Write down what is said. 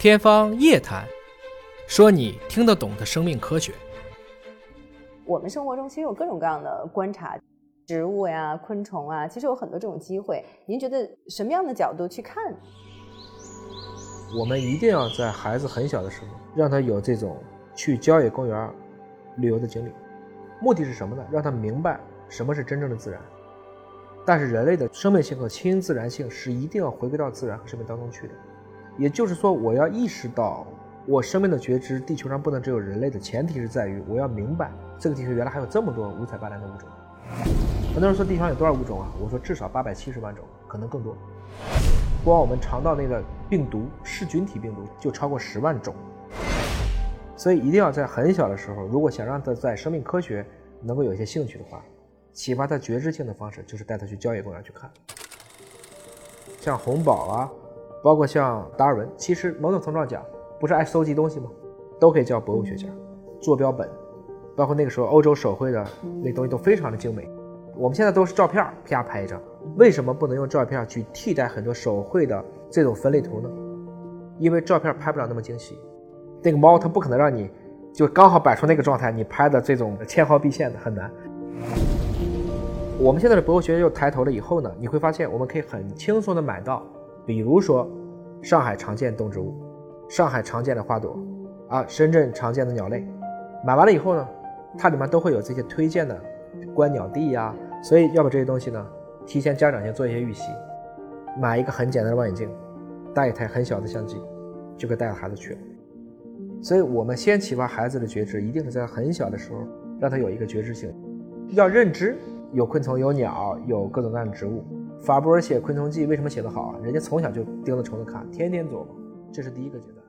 天方夜谭，说你听得懂的生命科学。我们生活中其实有各种各样的观察，植物呀、昆虫啊，其实有很多这种机会。您觉得什么样的角度去看？我们一定要在孩子很小的时候，让他有这种去郊野公园旅游的经历。目的是什么呢？让他明白什么是真正的自然。但是人类的生命性和亲自然性是一定要回归到自然和生命当中去的。也就是说，我要意识到我生命的觉知，地球上不能只有人类的前提是在于我要明白这个地球原来还有这么多五彩斑斓的物种。很多人说地球上有多少物种啊？我说至少八百七十万种，可能更多。光我们肠道内的病毒噬菌体病毒就超过十万种。所以一定要在很小的时候，如果想让他在生命科学能够有一些兴趣的话，启发他觉知性的方式就是带他去郊野公园去看，像红宝啊。包括像达尔文，其实某种程度上讲，不是爱搜集东西吗？都可以叫博物学家。坐标本，包括那个时候欧洲手绘的那东西都非常的精美。我们现在都是照片啪拍一张，为什么不能用照片去替代很多手绘的这种分类图呢？因为照片拍不了那么精细。那个猫它不可能让你就刚好摆出那个状态，你拍的这种纤毫毕现的很难。我们现在的博物学又抬头了以后呢，你会发现我们可以很轻松的买到。比如说，上海常见动植物，上海常见的花朵，啊，深圳常见的鸟类，买完了以后呢，它里面都会有这些推荐的观鸟地呀，所以要把这些东西呢，提前家长先做一些预习，买一个很简单的望远镜，带一台很小的相机，就可以带着孩子去了。所以我们先启发孩子的觉知，一定是在很小的时候，让他有一个觉知性，要认知有昆虫、有鸟、有各种各样的植物。法布尔写《昆虫记》为什么写得好啊？人家从小就盯着虫子看，天天琢磨，这是第一个阶段。